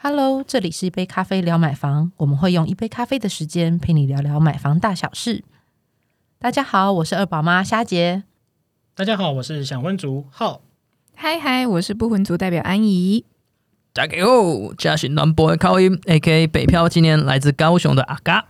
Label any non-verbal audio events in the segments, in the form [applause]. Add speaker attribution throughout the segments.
Speaker 1: Hello，这里是一杯咖啡聊买房，我们会用一杯咖啡的时间陪你聊聊买房大小事。大家好，我是二宝妈虾姐。
Speaker 2: 大家好，我是想婚族浩。
Speaker 3: 嗨嗨，我是不婚族代表安怡。
Speaker 4: 大家好，嘉是南部的口音，A.K.A 北漂青年，来自高雄的阿嘎。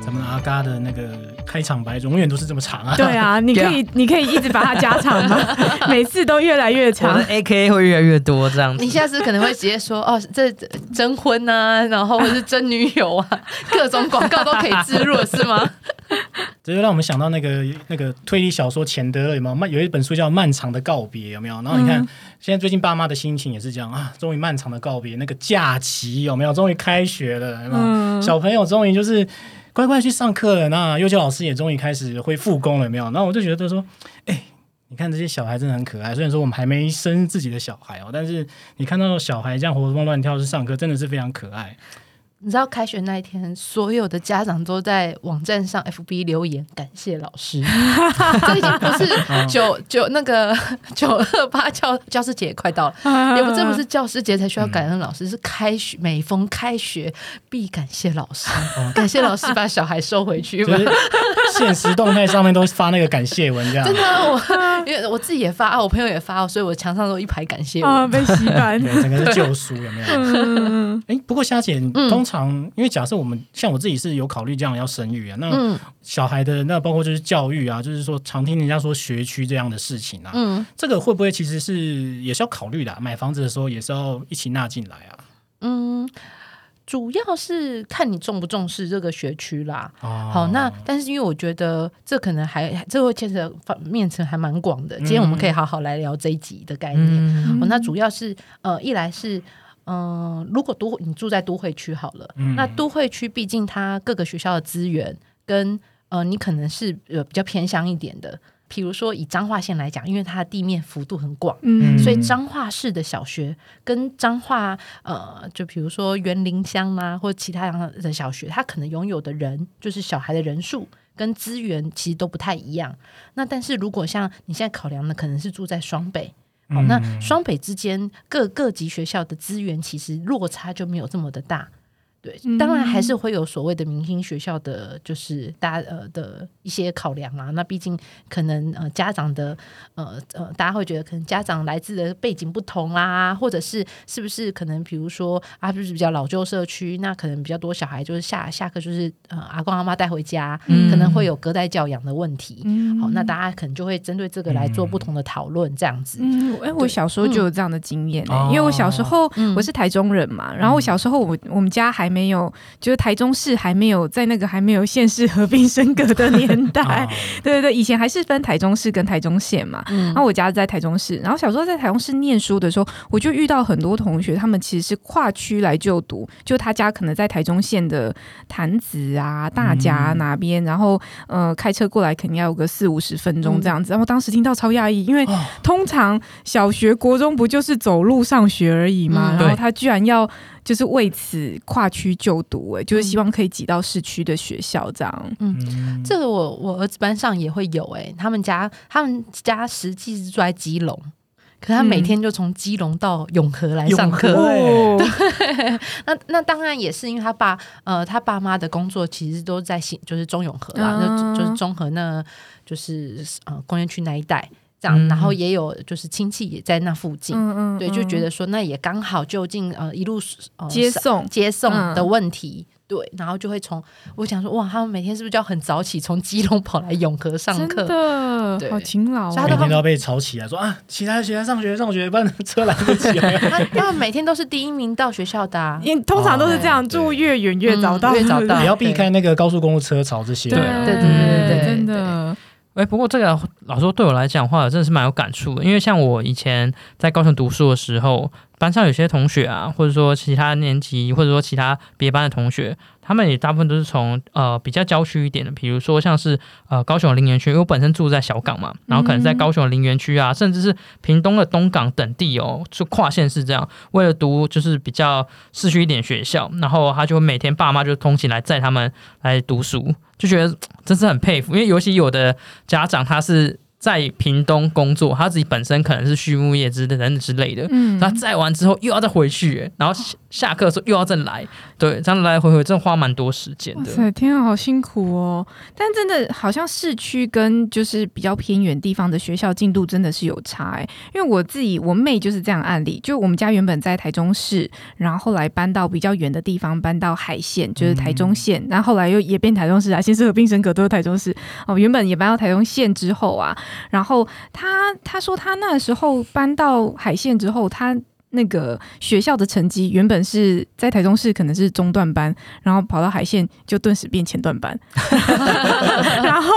Speaker 2: 咱们阿嘎的那个开场白永远都是这么长啊！
Speaker 3: 对啊，[laughs] 你可以，你可以一直把它加长吗？[laughs] 每次都越来越
Speaker 4: 我
Speaker 3: 长
Speaker 4: 的。A.K.A 会越来越多这样子
Speaker 1: 你。下次可能会直接说哦，这这征婚啊，然后或是征女友啊，[laughs] 各种广告都可以植入，是吗？
Speaker 2: 这就让我们想到那个那个推理小说钱德勒有没有？漫有一本书叫《漫长的告别》，有没有？然后你看，现在最近爸妈的心情也是这样啊，终于漫长的告别，那个假期有没有？终于开学了，有没有？小朋友终于就是乖乖去上课了，那幼教老师也终于开始会复工了，有没有？然后我就觉得说，哎。你看这些小孩真的很可爱，虽然说我们还没生自己的小孩哦，但是你看到小孩这样活蹦乱跳去上课，真的是非常可爱。
Speaker 1: 你知道开学那一天，所有的家长都在网站上 FB 留言感谢老师，[laughs] 这已经不是九九那个 [laughs] 九二八教教师节快到了，也不这不是教师节才需要感恩老师，是开学每逢开学必感谢老师，感谢老师把小孩收回去。
Speaker 2: 就是现实动态上面都发那个感谢文这样。[laughs]
Speaker 1: 真。的啊，我因为我自己也发啊，我朋友也发，所以我墙上都一排感谢我。
Speaker 3: 啊，被洗白。[laughs]
Speaker 2: 对，整个是救赎，有没有？
Speaker 3: 嗯，
Speaker 2: 哎、不过夏姐，
Speaker 1: 嗯
Speaker 2: 通常因为假设我们像我自己是有考虑这样要生育啊，那
Speaker 1: 嗯
Speaker 2: 小孩的那包括就是教育啊，就是说常听人家说学区这样的事情啊，
Speaker 1: 嗯
Speaker 2: 这个会不会其实是也是要考虑的、啊？买房子的时候也是要一起纳进来啊。
Speaker 1: 嗯，主要是看你重不重视这个学区啦。
Speaker 2: 哦
Speaker 1: 好，那但是因为我觉得这可能还这会牵扯方面层还蛮广的，今天我们可以好好来聊这一集的概念。
Speaker 4: 嗯，
Speaker 1: 哦，那主要是呃，一来是嗯、呃如果都你住在都会区好了，
Speaker 2: 嗯
Speaker 1: 那都会区毕竟它各个学校的资源跟呃，你可能是呃比较偏乡一点的。比如说以彰化县来讲，因为它的地面幅度很广，
Speaker 3: 嗯
Speaker 1: 所以彰化市的小学跟彰化呃，就比如说园林乡啦、或其他样的小学，它可能拥有的人就是小孩的人数跟资源其实都不太一样。那但是如果像你现在考量的，可能是住在双北。好，那双北之间各各级学校的资源其实落差就没有这么的大，对，当然还是会有所谓的明星学校的，就是大家呃的一些考量啊。那毕竟可能呃家长的呃呃，大家会觉得可能家长来自的背景不同啦，或者是是不是可能比如说啊，就是比较老旧社区，那可能比较多小孩就是下下课就是呃阿公阿妈带回家，可能会有隔代教养的问题。好，那大家可能就会针对这个来做不同的讨论，这样子。
Speaker 3: 嗯，哎，我小时候就有这样的经验、欸
Speaker 2: 嗯
Speaker 3: 因为我小时候、
Speaker 1: 嗯
Speaker 3: 我是台中人嘛，然后我小时候我我们家还没有，就是台中市还没有在那个还没有县市合并升格的年代，[laughs]
Speaker 2: 哦
Speaker 3: 对对对，以前还是分台中市跟台中县嘛。
Speaker 1: 嗯
Speaker 3: 然后我家在台中市，然后小时候在台中市念书的时候，我就遇到很多同学，他们其实是跨区来就读，就他家可能在台中县的潭子啊、大甲、
Speaker 2: 嗯
Speaker 3: 哪边，然后呃开车过来肯定要有个四五十分钟这样子。然后当时听到超讶异，因为
Speaker 2: 哦
Speaker 3: 通常小学、国中不就是走路上学而已嘛？
Speaker 1: 嗯
Speaker 3: 然后他居然要就是为此跨区就读、哎，就是希望可以挤到市区的学校这样。
Speaker 2: 嗯。
Speaker 1: 这个我我儿子班上也会有哎、他们家他们家实际是住在基隆，可他每天就从基隆到永和来上课。
Speaker 2: 永和
Speaker 3: 哦，[laughs] [laughs]
Speaker 1: 那那当然也是因为他爸呃他爸妈的工作其实都在新就是中永和啦，
Speaker 3: 嗯
Speaker 1: 那就是中和那就是呃工业区那一带这样，
Speaker 4: 嗯
Speaker 1: 然后也有就是亲戚也在那附近，
Speaker 3: 嗯嗯
Speaker 1: 对，就觉得说那也刚好就近呃一路呃
Speaker 3: 接送
Speaker 1: 接送
Speaker 3: 嗯
Speaker 1: 的问题。对，然后就会从我想说，哇，他们每天是不是就要很早起，从基隆跑来永和上课？对
Speaker 3: 的好勤劳、哦
Speaker 1: 所以他都
Speaker 2: 每天都要被吵起来，说啊，起来起来上学上学，不然车来不及了。[laughs]
Speaker 1: 他他们每天都是第一名到学校的、啊，
Speaker 3: 因为通常都是这样，
Speaker 2: 哦
Speaker 3: 住越远越早到，
Speaker 1: 嗯越早到
Speaker 2: 也要避开那个高速公路车潮这些。
Speaker 3: 对
Speaker 4: 对
Speaker 1: 对对对对
Speaker 3: 真的，
Speaker 4: 哎、不过这个老师对我来讲话，真的是蛮有感触的。因为像我以前在高雄读书的时候，班上有些同学啊，或者说其他年级，或者说其他别班的同学，他们也大部分都是从呃比较郊区一点的，比如说像是呃高雄的林园区，因为我本身住在小港嘛，然后可能在高雄的林园区啊，甚至是屏东的东港等地哦，就跨县市这样，为了读就是比较市区一点学校，然后他就每天爸妈就通勤来载他们来读书，就觉得真是很佩服，因为尤其有的家长他是。在屏东工作，他自己本身可能是畜牧业之等等之类的，
Speaker 3: 嗯
Speaker 4: 他载完之后又要再回去，欸然后下下课的时候又要再来，对，这样来来回回真的花蛮多时间的。
Speaker 3: 哇塞，天啊，好辛苦哦！但真的好像市区跟就是比较偏远地方的学校进度真的是有差哎、因为我自己我妹就是这样案例，就我们家原本在台中市，然后后来搬到比较远的地方，搬到海线，就是台中县，然后后来又也变台中市啊，先是合并升格都是台中市哦，原本也搬到台中县之后啊，然后他他说他那时候搬到海线之后，他。那个学校的成绩原本是在台中市可能是中段班，然后跑到海线就顿时变前段班。[laughs] 然后，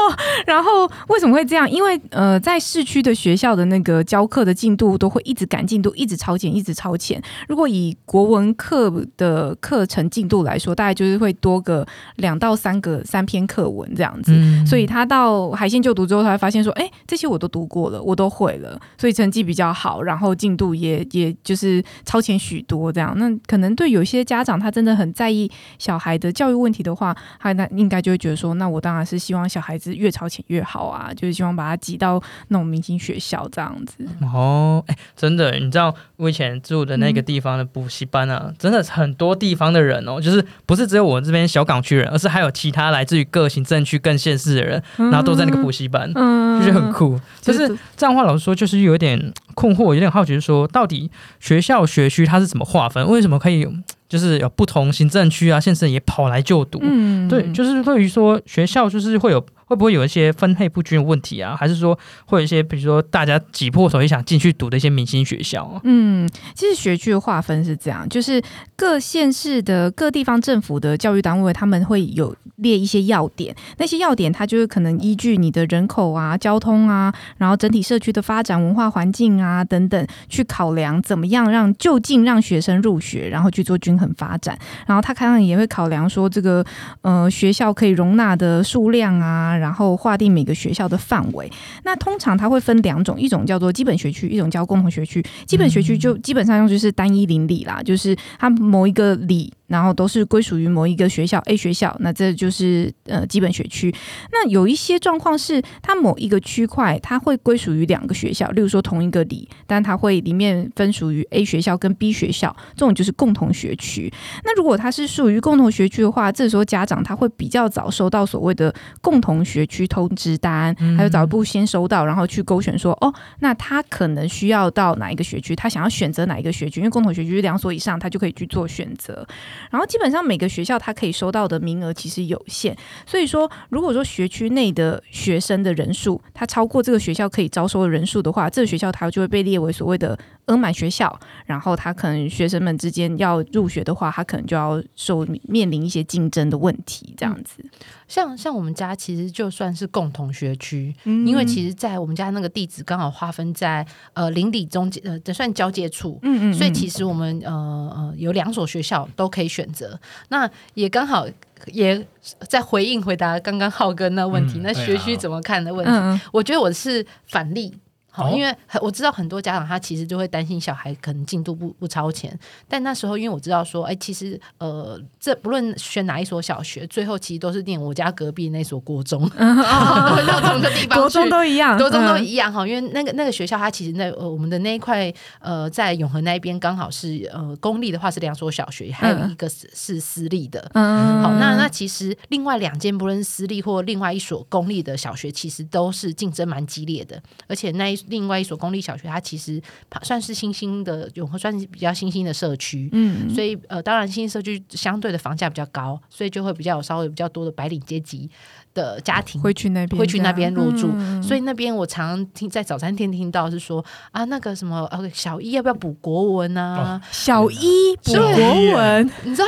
Speaker 3: 然后为什么会这样？因为呃，在市区的学校的那个教课的进度都会一直赶进度，一直超前，一直超前。如果以国文课的课程进度来说，大概就是会多个两到三个三篇课文这样子。
Speaker 4: 嗯
Speaker 3: 所以他到海线就读之后，他会发现说，哎、这些我都读过了，我都会了，所以成绩比较好，然后进度也也就是超前许多这样。那可能对有些家长他真的很在意小孩的教育问题的话，他那应该就会觉得说，那我当然是希望小孩子越超前越好啊，就是希望把他挤到那种明星学校这样子。
Speaker 4: 哦，哎、真的，你知道我以前住的那个地方的补习班啊，真的很多地方的人哦，就是不是只有我这边小港区人，而是还有其他来自于各行政区、更县市的人，然后都在那个补习班，
Speaker 3: 嗯
Speaker 4: 就觉得很酷。就
Speaker 3: 就是
Speaker 4: 是这样的话，老实说，就是有一点困惑，有点好奇，就是说到底学校学区它是怎么划分？为什么可以就是有不同行政区啊、县市也跑来就读？
Speaker 3: 嗯
Speaker 4: 对，就是对于说学校就是会有会不会有一些分配不均的问题啊？还是说会有一些比如说大家挤破头也想进去读的一些明星学校啊？
Speaker 3: 嗯，其实学区的划分是这样，就是各县市的各地方政府的教育单位，他们会有列一些要点，那些要点它就是可能依据你的人口啊、交通啊，然后整体社区的发展、文化环境啊等等，去考量怎么样让就近让学生入学，然后去做均衡发展。然后他看上也会考量说这个呃学校可以容纳的数量啊，然后划定每个学校的范围。那通常它会分两种，一种叫做基本学区，一种叫共同学区。基本学区就基本上就是单一邻里啦，就是它某一个里，然后都是归属于某一个学校 A 学校，那这就是呃基本学区。那有一些状况是，它某一个区块它会归属于两个学校，例如说同一个里，但它会里面分属于 A 学校跟 B 学校，这种就是共同学区。那如果它是属于共同学区的话，这时候家长他会比较早收到所谓的共同学区通知单，还有早一步先收到，然后去勾选说，哦，那他可能需要到哪一个学区，他想要选择哪一个学区，因为共同学区两所以上，他就可以去做选择。然后基本上每个学校它可以收到的名额其实有限，所以说如果说学区内的学生的人数，它超过这个学校可以招收的人数的话，这个学校它就会被列为所谓的额满学校，然后它可能学生们之间要入学的话，它可能就要受面临一些竞争的问题，这样子。
Speaker 1: 像像我们家其实就算是共同学区，因为其实，在我们家那个地址刚好划分在呃邻里中间，呃，这算交界处。
Speaker 3: 嗯嗯
Speaker 1: 所以其实我们呃呃有两所学校都可以选择，那也刚好也在回应回答刚刚浩哥那问题，那学区怎么看的问题，我觉得我是反例。好，
Speaker 2: 哦
Speaker 1: 因为很我知道很多家长他其实就会担心小孩可能进度不不超前，但那时候因为我知道说，哎，其实呃，这不论选哪一所小学，最后其实都是念我家隔壁那所国中，都会到同一个地方。[laughs]
Speaker 3: 国中都一样，
Speaker 1: 国中都
Speaker 3: 嗯
Speaker 1: 一样哈，因为那个那个学校，它其实那呃我们的那一块呃在永和那一边刚好是呃公立的话是两所小学，还有一个是是私立的。
Speaker 3: 嗯
Speaker 1: 好，那那其实另外两间不论私立或另外一所公立的小学，其实都是竞争蛮激烈的。而且那一另外一所公立小学，它其实算是新兴的永和算是比较新兴的社区，
Speaker 3: 嗯
Speaker 1: 所以呃，当然新兴社区相对的房价比较高，所以就会比较有稍微比较多的白领阶级的家庭
Speaker 3: 会去那边，
Speaker 1: 会去那边入住，
Speaker 3: 嗯
Speaker 1: 所以那边我常常听在早餐店听到是说啊，那个什么呃小一要不要补国文啊？
Speaker 3: 小一补国文，
Speaker 1: 你知道，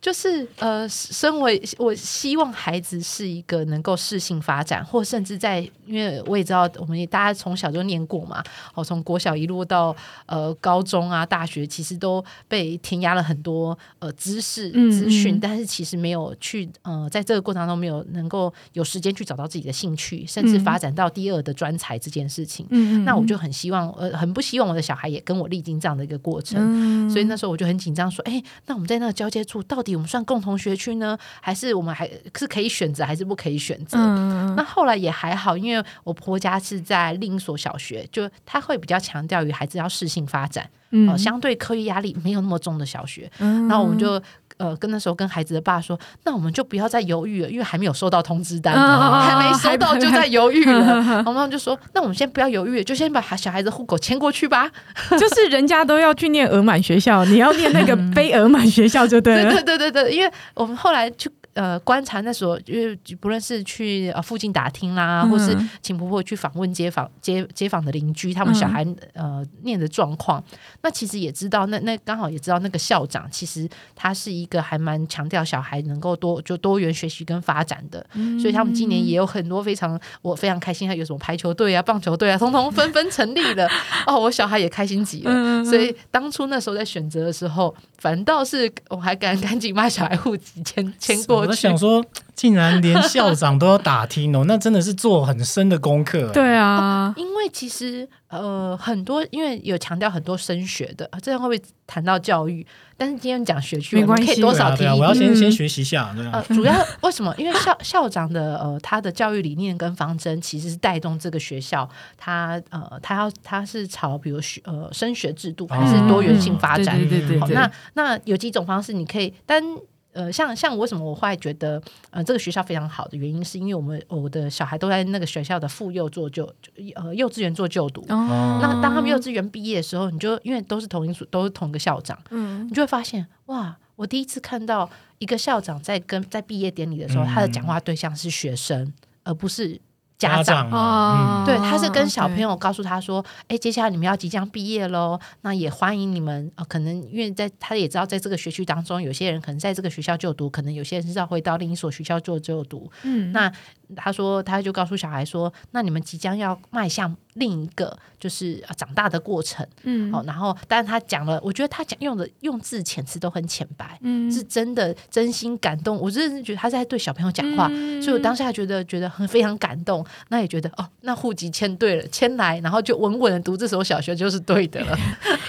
Speaker 1: 就是呃，身为我希望孩子是一个能够适性发展，或甚至在，因为我也知道我们也大家从小就念过嘛，哦，从国小一路到呃高中啊、大学，其实都被填压了很多呃知识
Speaker 3: 嗯
Speaker 1: 资讯，
Speaker 3: 嗯
Speaker 1: 但是其实没有去呃在这个过程当中没有能够有时间去找到自己的兴趣，甚至
Speaker 3: 嗯
Speaker 1: 发展到第二的专才这件事情。
Speaker 3: 嗯
Speaker 1: 那我就很希望，呃，很不希望我的小孩也跟我历经这样的一个过程。
Speaker 3: 嗯
Speaker 1: 所以那时候我就很紧张，说：“哎、那我们在那个交接处，到底我们算共同学区呢，还是我们还是可以选择，还是不可以选择？”
Speaker 3: 嗯
Speaker 1: 那后来也还好，因因为我婆家是在另一所小学，就他会比较强调于孩子要适性发展，
Speaker 3: 嗯
Speaker 1: 哦、相对课业压力没有那么重的小学。
Speaker 3: 嗯
Speaker 1: 然后我们就呃跟那时候跟孩子的爸说，那我们就不要再犹豫了，因为还没有收到通知单，
Speaker 3: 哦
Speaker 1: 还没收到就在犹豫了。然后他们就说，那我们先不要犹豫，就先把小孩子户口迁过去吧。[laughs]
Speaker 3: 就是人家都要去念俄满学校，你要念那个 [laughs] 非俄满学校就对了。
Speaker 1: 对对对对对，因为我们后来去呃观察那所，因为不论是去呃附近打听啦，
Speaker 3: 嗯
Speaker 1: 或是请婆婆去访问街坊街街坊的邻居，他们小孩、呃念的状况，那其实也知道，那那刚好也知道那个校长其实他是一个还蛮强调小孩能够多就多元学习跟发展的，所以他们今年也有很多非常我非常开心，还有什么排球队啊、棒球队啊，通通纷纷成立了。[laughs] 哦，我小孩也开心极了。
Speaker 3: 嗯
Speaker 1: 所以当初那时候在选择的时候，反倒是我还赶 [laughs] 赶紧把小孩户籍迁迁过
Speaker 2: 我在。想说，竟然连校长都要打听哦，[laughs] 那真的是做很深的功课。
Speaker 3: 对啊，
Speaker 1: 因为其实呃很多，因为有强调很多升学的，这样会不会谈到教育？但是今天讲学区，
Speaker 3: 没关系
Speaker 1: 多少提
Speaker 2: 对啊，我要先先学习一下，对
Speaker 1: 呃
Speaker 2: 啊，，
Speaker 1: 主要为什么？因为校校长的呃，他的教育理念跟方针其实是带动这个学校，他呃，他要他是朝比如学呃升学制度还是多元性发展。
Speaker 3: 对对对对对，
Speaker 1: 好那那有几种方式，你可以单呃，像像我为什么我后来觉得呃这个学校非常好的原因，是因为我们我的小孩都在那个学校的妇幼做就就呃幼稚园做就读。
Speaker 3: 哦
Speaker 1: 那当他们幼稚园毕业的时候，你就因为都是同一所，都是同一个校长，
Speaker 3: 嗯
Speaker 1: 你就会发现哇，我第一次看到一个校长在跟在毕业典礼的时候，
Speaker 2: 嗯
Speaker 1: 他的讲话对象是学生，而不是家长。
Speaker 2: 嘛
Speaker 3: 哦
Speaker 1: 对，他是跟小朋友告诉他说：“哎，接下来你们要即将毕业喽，那也欢迎你们。呃，可能因为在他也知道，在这个学区当中，有些人可能在这个学校就读，可能有些人是要回到另一所学校做就读。
Speaker 3: 嗯
Speaker 1: 那他说，他就告诉小孩说：，那你们即将要迈向另一个就是呃长大的过程。
Speaker 3: 嗯
Speaker 1: 哦，然后，但是他讲了，我觉得他讲用的用字遣词都很浅白，
Speaker 3: 嗯
Speaker 1: 是真的真心感动。我真的是觉得他在对小朋友讲话，
Speaker 3: 嗯
Speaker 1: 所以我当下觉得觉得很非常感动。那也觉得哦，那户籍迁对了，迁来，然后就稳稳的读这所小学就是对的了。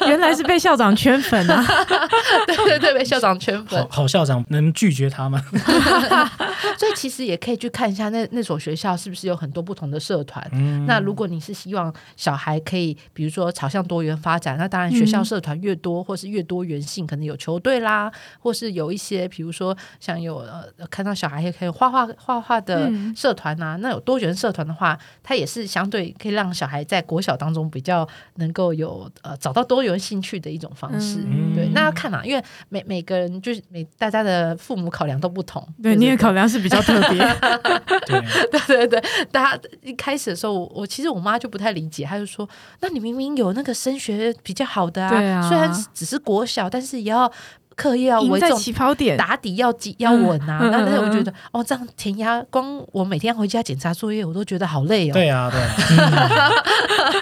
Speaker 3: 原来是被校长圈粉啊！[laughs]
Speaker 1: 对对对，被校长圈粉
Speaker 2: 好。好校长能拒绝他吗？[laughs]
Speaker 1: 所以其实也可以去看一下那那所学校是不是有很多不同的社团。
Speaker 2: 嗯
Speaker 1: 那如果你是希望小孩可以，比如说朝向多元发展，那当然学校
Speaker 3: 嗯
Speaker 1: 社团越多，或是越多元性，可能有球队啦，或是有一些，比如说像有呃看到小孩也可以画画画画的
Speaker 3: 嗯
Speaker 1: 社团啊，那有多元社团的话，它也是相对可以让小孩在国小当中比较能够有呃找到多元兴趣的一种方式。
Speaker 3: 嗯
Speaker 1: 对，那要看嘛，因为每每个人就是每大家的父母考量都不同。
Speaker 3: 对，你的考量是比较特别。[laughs]
Speaker 2: 对，
Speaker 1: 对对对，大家一开始的时候，我我其实我妈就不太理解，她就说：“那你明明有那个升学比较好的啊，
Speaker 3: 啊
Speaker 1: 虽然只是国小，但是也要课业要
Speaker 3: 赢在
Speaker 1: 为重，
Speaker 3: 起跑点，
Speaker 1: 打底要紧要稳啊。
Speaker 3: 嗯
Speaker 1: 那但是我
Speaker 3: 嗯
Speaker 1: 觉得，哦，这样填鸭，光我每天回家检查作业，我都觉得好累哦。
Speaker 2: 对啊，对啊，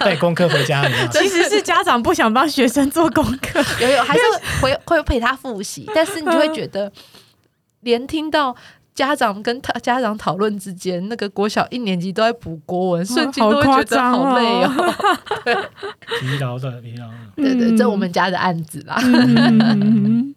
Speaker 2: [laughs] 带功课回家。[laughs]
Speaker 3: 其实是家长不想帮学生做功课。
Speaker 1: 有有还是会会陪他复习，但是你就会觉得，连听到。家长跟他家长讨论之间，那个国小一年级都在补国文，瞬间
Speaker 3: 好
Speaker 1: 都会觉得好累哦。[laughs]
Speaker 2: 疲劳的，疲劳的。
Speaker 1: 对对，这我们家的案子啦。
Speaker 3: 嗯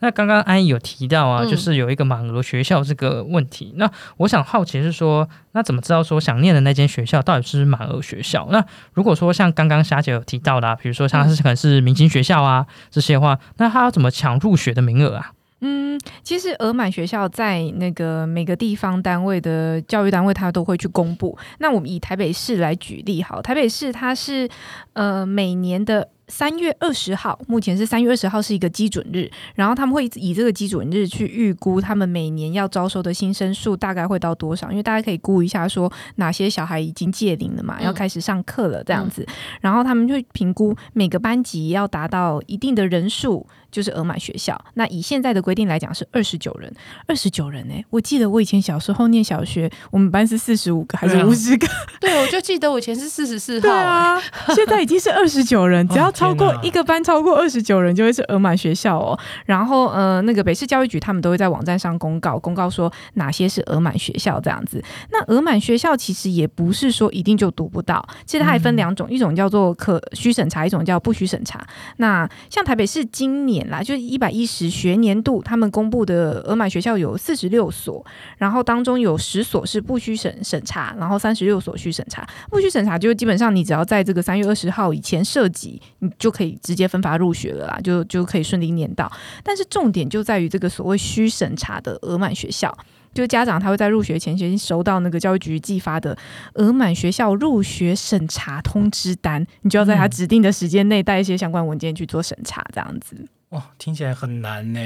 Speaker 4: 那刚刚安逸有提到啊，
Speaker 1: 嗯
Speaker 4: 就是有一个满额学校这个问题。那我想好奇是说，那怎么知道说想念的那间学校到底是满额学校？那如果说像刚刚霞姐有提到的、啊，比如说像是可能是明星学校啊这些话，那他要怎么抢入学的名额啊？
Speaker 3: 嗯，其实额满学校在那个每个地方单位的教育单位，它都会去公布。那我们以台北市来举例，好，台北市它是呃每年的。三月二十号，目前是三月二十号是一个基准日，然后他们会以这个基准日去预估他们每年要招收的新生数大概会到多少，因为大家可以估一下说哪些小孩已经届龄了嘛，
Speaker 1: 嗯。
Speaker 3: 要开始上课了这样子，然后他们就会评估每个班级要达到一定的人数，就是额满学校。那以现在的规定来讲是二十九人，二十九人哎、我记得我以前小时候念小学，我们班是四十五个还是五十个？
Speaker 1: 对，我就记得我以前是四十四号、
Speaker 3: 啊，[laughs] 现在已经是二十九人，只要超过一个班超过二十九人就会是额满学校哦。然后呃，那个北市教育局他们都会在网站上公告，公告说哪些是额满学校这样子。那额满学校其实也不是说一定就读不到，其实它还分两种，一种叫做可需审查，一种叫不需审查。那像台北市今年啦，就是一百一十学年度，他们公布的额满学校有四十六所，然后当中有十所是不需审审查，然后三十六所需审查。不需审查就是基本上你只要在这个三月二十号以前涉及，你就可以直接分发入学了啦，就就可以顺利念到。但是重点就在于这个所谓需审查的额满学校。就家长他会在入学前先收到那个教育局寄发的额满学校入学审查通知单，你就要在他指定的时间内带一些相关文件去做审查，这样子。
Speaker 2: 哇，听起来很难呢。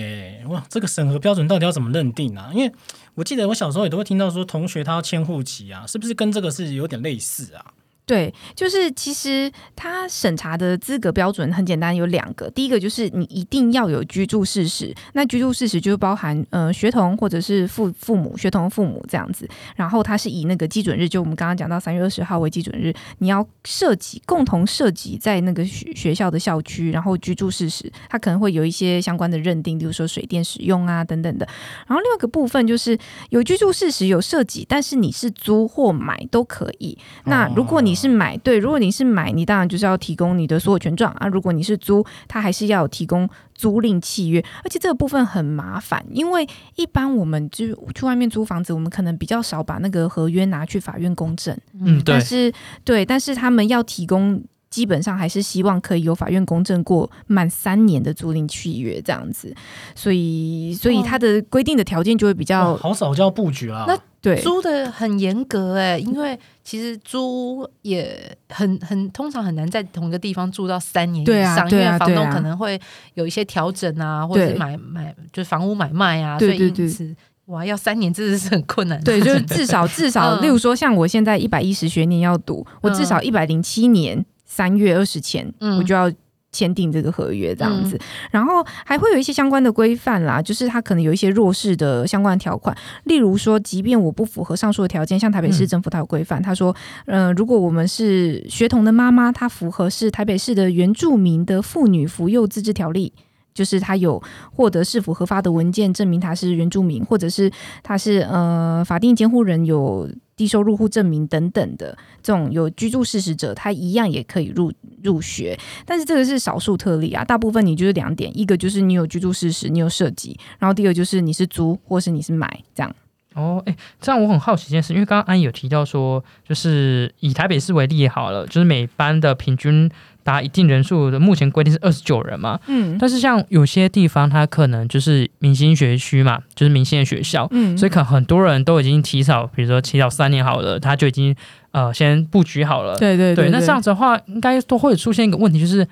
Speaker 2: 哇，这个审核标准到底要怎么认定啊？因为我记得我小时候也都会听到说，同学他要迁户籍啊，是不是跟这个是有点类似啊？
Speaker 3: 对，就是其实他审查的资格标准很简单，有两个。第一个就是你一定要有居住事实，那居住事实就是包含呃学童或者是父父母、学童父母这样子。然后它是以那个基准日，就我们刚刚讲到三月二十号为基准日，你要涉及共同涉及在那个学学校的校区，然后居住事实，它可能会有一些相关的认定，比如说水电使用啊等等的。然后另外一个部分就是有居住事实有涉及，但是你是租或买都可以。那如果你是买，对，如果你是买，你当然就是要提供你的所有权状啊。如果你是租，它还是要有提供租赁契约，而且这个部分很麻烦，因为一般我们就去外面租房子，我们可能比较少把那个合约拿去法院公证，
Speaker 4: 嗯，对
Speaker 3: 但，是对，但是他们要提供。基本上还是希望可以有法院公证过满三年的租赁契约这样子，所以所以它的规定的条件就会比较
Speaker 2: 哇好少叫布局啊。
Speaker 1: 那
Speaker 3: 对。
Speaker 1: 租的很严格哎、因为其实租也很很通常很难在同一个地方住到三年以上，
Speaker 3: 对
Speaker 1: 因为房东可能会有一些调整啊，或者是
Speaker 3: 对。
Speaker 1: 买买就是房屋买卖啊，
Speaker 3: 对对
Speaker 1: 所以因此哇，要三年真的是很困难。的。
Speaker 3: 对，就是至少至少，[laughs]
Speaker 1: 嗯。
Speaker 3: 例如说像我现在一百一十学年要读，我至少一百零七年三月二十前，
Speaker 1: 嗯
Speaker 3: 我就要。签订这个合约这样子，然后还会有一些相关的规范啦，就是它可能有一些弱势的相关条款，例如说，即便我不符合上述的条件，像台北市政府它有规范，他说，呃，如果我们是学童的妈妈，她符合是台北市的原住民的妇女扶幼自治条例。就是他有获得是否合法的文件证明他是原住民，或者是他是呃法定监护人有低收入户证明等等的这种有居住事实者，他一样也可以入入学。但是这个是少数特例啊，大部分你就是两点，一个就是你有居住事实，你有涉及，然后第二就是你是租或是你是买这样。
Speaker 4: 哦，哎，这样我很好奇一件事，因为刚刚安怡有提到说，就是以台北市为例好了，就是每班的平均达一定人数的，目前规定是二十九人嘛。
Speaker 3: 嗯
Speaker 4: 但是像有些地方，它可能就是明星学区嘛，就是明星的学校，
Speaker 3: 嗯
Speaker 4: 所以可能很多人都已经提早，比如说提早三年好了，他就已经呃先布局好了。
Speaker 3: 对对
Speaker 4: 对，那这样子的话，应该都会出现一个问题，就是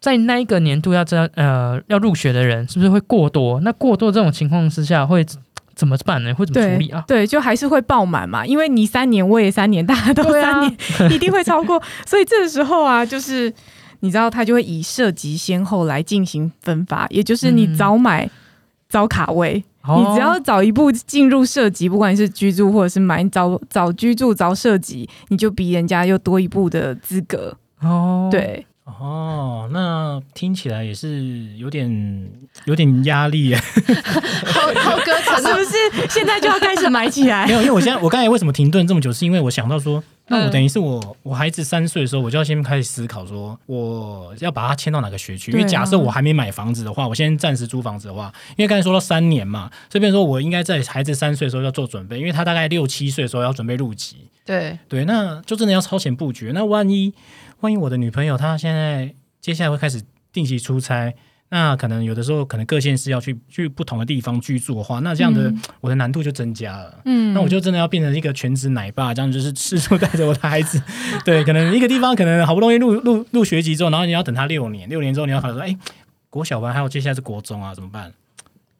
Speaker 4: 在那一个年度要这样呃要入学的人，是不是会过多？那过多这种情况之下，会怎么办呢？会怎么处
Speaker 3: 对
Speaker 4: 理啊？
Speaker 3: 对，就还是会爆满嘛，因为你三年，我也三年，大家都三年，[laughs] 一定会超过。所以这个时候啊，就是你知道，他就会以涉及先后来进行分发，也就是你
Speaker 4: 嗯
Speaker 3: 早买。早卡位，
Speaker 4: 哦
Speaker 3: 你只要早一步进入涉及，不管你是居住或者是买，早早居住早涉及，你就比人家又多一步的资格。
Speaker 4: 哦，
Speaker 3: 对，
Speaker 2: 哦，那听起来也是有点有点压力耶。
Speaker 1: 浩浩哥成
Speaker 3: 是不是现在就要开始买起来
Speaker 2: 没？有，因为我现在我刚才为什么停顿这么久，是因为我想到说，那我
Speaker 1: 嗯
Speaker 2: 等于是我我孩子三岁的时候，我就要先开始思考说，我要把他迁到哪个学区。因为假设我还没买房子的话，我先暂时租房子的话，因为刚才说到三年嘛，这边说我应该在孩子三岁的时候要做准备，因为他大概六七岁的时候要准备入籍。
Speaker 1: 对，
Speaker 2: 对，那就真的要超前布局。那万一万一我的女朋友她现在接下来会开始定期出差，那可能有的时候可能各县市要去去不同的地方居住的话，那这样的、
Speaker 3: 嗯
Speaker 2: 我的难度就增加了。
Speaker 3: 嗯
Speaker 2: 那我就真的要变成一个全职奶爸，这样就是四处带着我的孩子。对，可能一个地方可能好不容易入入入学籍之后，然后你要等他六年，六年之后你要考虑说，哎，国小班还有接下来是国中啊，怎么办？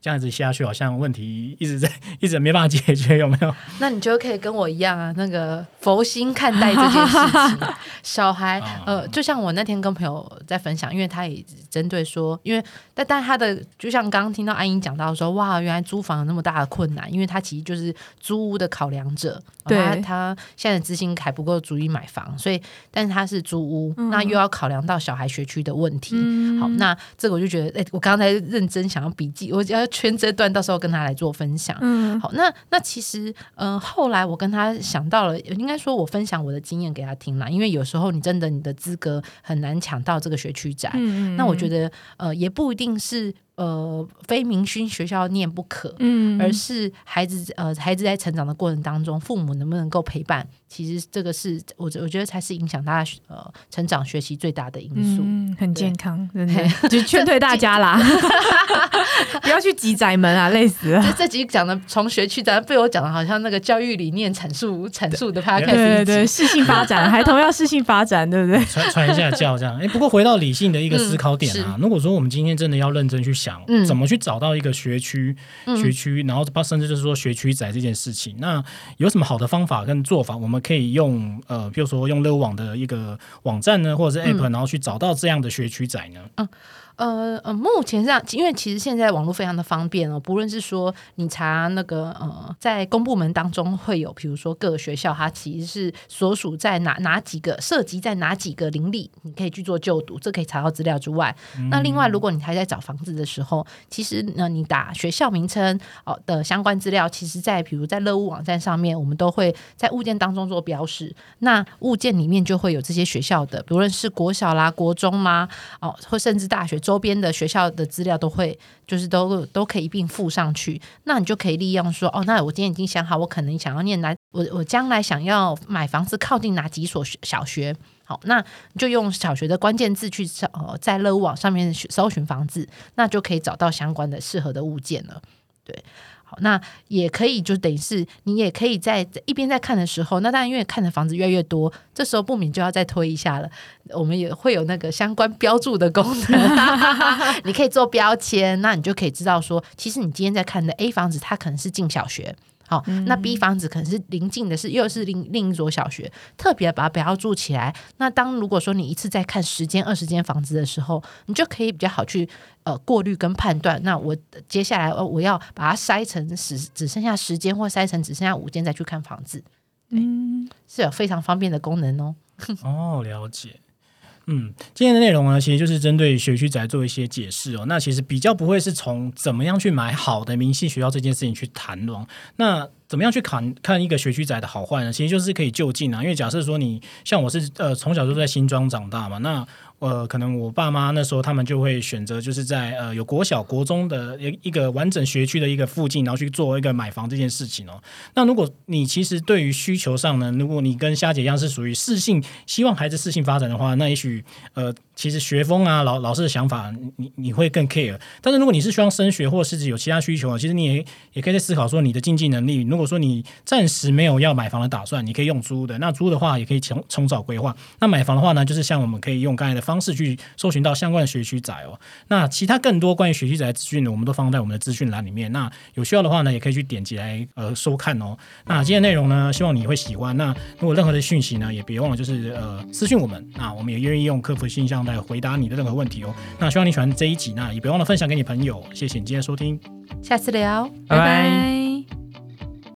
Speaker 2: 这样子下去，好像问题一直在 [laughs] 一直没办法解决，有没有？
Speaker 1: 那你就可以跟我一样啊，那个佛心看待这件事情。[laughs] 小孩，呃，就像我那天跟朋友在分享，因为他也针对说，因为但但他的就像刚刚听到安英讲到说，哇，原来租房有那么大的困难，因为他其实就是租屋的考量者，
Speaker 3: 对
Speaker 1: 他他现在资金还不够足以买房，所以但是他是租屋，那又要考量到小孩学区的问题。
Speaker 3: 嗯
Speaker 1: 好，那这个我就觉得，哎、我刚才认真想要笔记，我要圈这段，到时候跟他来做分享。
Speaker 3: 嗯
Speaker 1: 好，那那其实，呃，后来我跟他想到了，应该说我分享我的经验给他听啦，因为有时候你真的你的资格很难抢到这个学区宅，
Speaker 3: 嗯
Speaker 1: 那我觉得，呃，也不一定是呃非明星学校念不可。
Speaker 3: 嗯
Speaker 1: 而是孩子呃，孩子在成长的过程当中，父母能不能够陪伴，其实这个是我我觉得才是影响他呃成长学习最大的因素。
Speaker 3: 嗯，很健康，真的，[laughs] 就劝退大家啦，[laughs] 不要去挤窄门啊，[laughs] 累死了。
Speaker 1: 这这集讲的从学区，咱被我讲的好像那个教育理念阐述阐述的 p o d
Speaker 3: 对对对，
Speaker 1: 集。
Speaker 3: 适性发展，孩童要适性发展，对不对？
Speaker 2: 传传一下教这样。哎，不过回到理性的一个思考点啊，
Speaker 1: 嗯
Speaker 2: 如果说我们今天真的要认真去想，
Speaker 1: 嗯。
Speaker 2: 怎么去找到一个学区、
Speaker 1: 嗯。
Speaker 2: 学区，然后包甚至就是说学区仔这件事情，那有什么好的方法跟做法，我们可以用呃，比如说用乐网的一个网站呢，或者是 app，、
Speaker 1: 嗯
Speaker 2: 然后去找到这样的学区仔呢？
Speaker 1: 呃呃，目前上，因为其实现在网络非常的方便哦，不论是说你查那个呃，在公部门当中会有，比如说各个学校它其实是所属在哪哪几个涉及在哪几个邻里，你可以去做就读，这可以查到资料之外，那另外如果你还在找房子的时候，其实呢，你打学校名称哦的相关资料，其实在比如在乐屋网站上面，我们都会在物件当中做标示，那物件里面就会有这些学校的，不论是国小啦、国中啦，哦，或甚至大学周边的学校的资料都会，就是都都可以一并附上去。那你就可以利用说，哦，那我今天已经想好，我可能想要念哪，我我将来想要买房子靠近哪几所小学。好，那你就用小学的关键字去找，在乐网上面搜寻房子，那就可以找到相关的适合的物件了。对，好，那也可以就等于是你也可以在一边在看的时候，那当然因为看的房子越来越多，这时候不免就要再推一下了。我们也会有那个相关标注的功能，[laughs] 你可以做标签，那你就可以知道说，其实你今天在看的 A 房子，它可能是进小学。好，那 B 房子可能是临近的是又是另另一所小学，特别把它标注起来。那当如果说你一次在看十间、二十间房子的时候，你就可以比较好去呃过滤跟判断。那我接下来呃我要把它筛成只只剩下十间，或筛成只剩下五间再去看房子，
Speaker 3: 嗯，
Speaker 1: 是有非常方便的功能哦。[laughs]
Speaker 2: 哦，了解。嗯，今天的内容呢，其实就是针对学区宅做一些解释哦。那其实比较不会是从怎么样去买好的明星学校这件事情去谈论。那怎么样去看看一个学区宅的好坏呢？其实就是可以就近啊。因为假设说你像我是呃从小就在新庄长大嘛，那呃可能我爸妈那时候他们就会选择就是在呃有国小国中的一一个完整学区的一个附近，然后去做一个买房这件事情哦。那如果你其实对于需求上呢，如果你跟虾姐一样是属于适性，希望孩子适性发展的话，那也许呃，其实学风啊，老老师的想法，你你会更 care。但是如果你是希望升学，或是有其他需求，其实你也也可以在思考说你的经济能力。如果说你暂时没有要买房的打算，你可以用租的。那租的话，也可以重重早规划。那买房的话呢，就是像我们可以用刚才的方式去搜寻到相关的学区仔哦。那其他更多关于学区仔的资讯呢，我们都放在我们的资讯栏里面。那有需要的话呢，也可以去点击来呃收看哦。那今天内容呢，希望你会喜欢。那如果任何的讯息呢，也别忘了就是呃私讯我们，那我们也愿意用客服信箱来回答你的任何问题哦。那希望你喜欢这一集，那也别忘了分享给你朋友。谢谢你今天的收听。
Speaker 1: 下次聊。
Speaker 4: 拜拜。
Speaker 3: 拜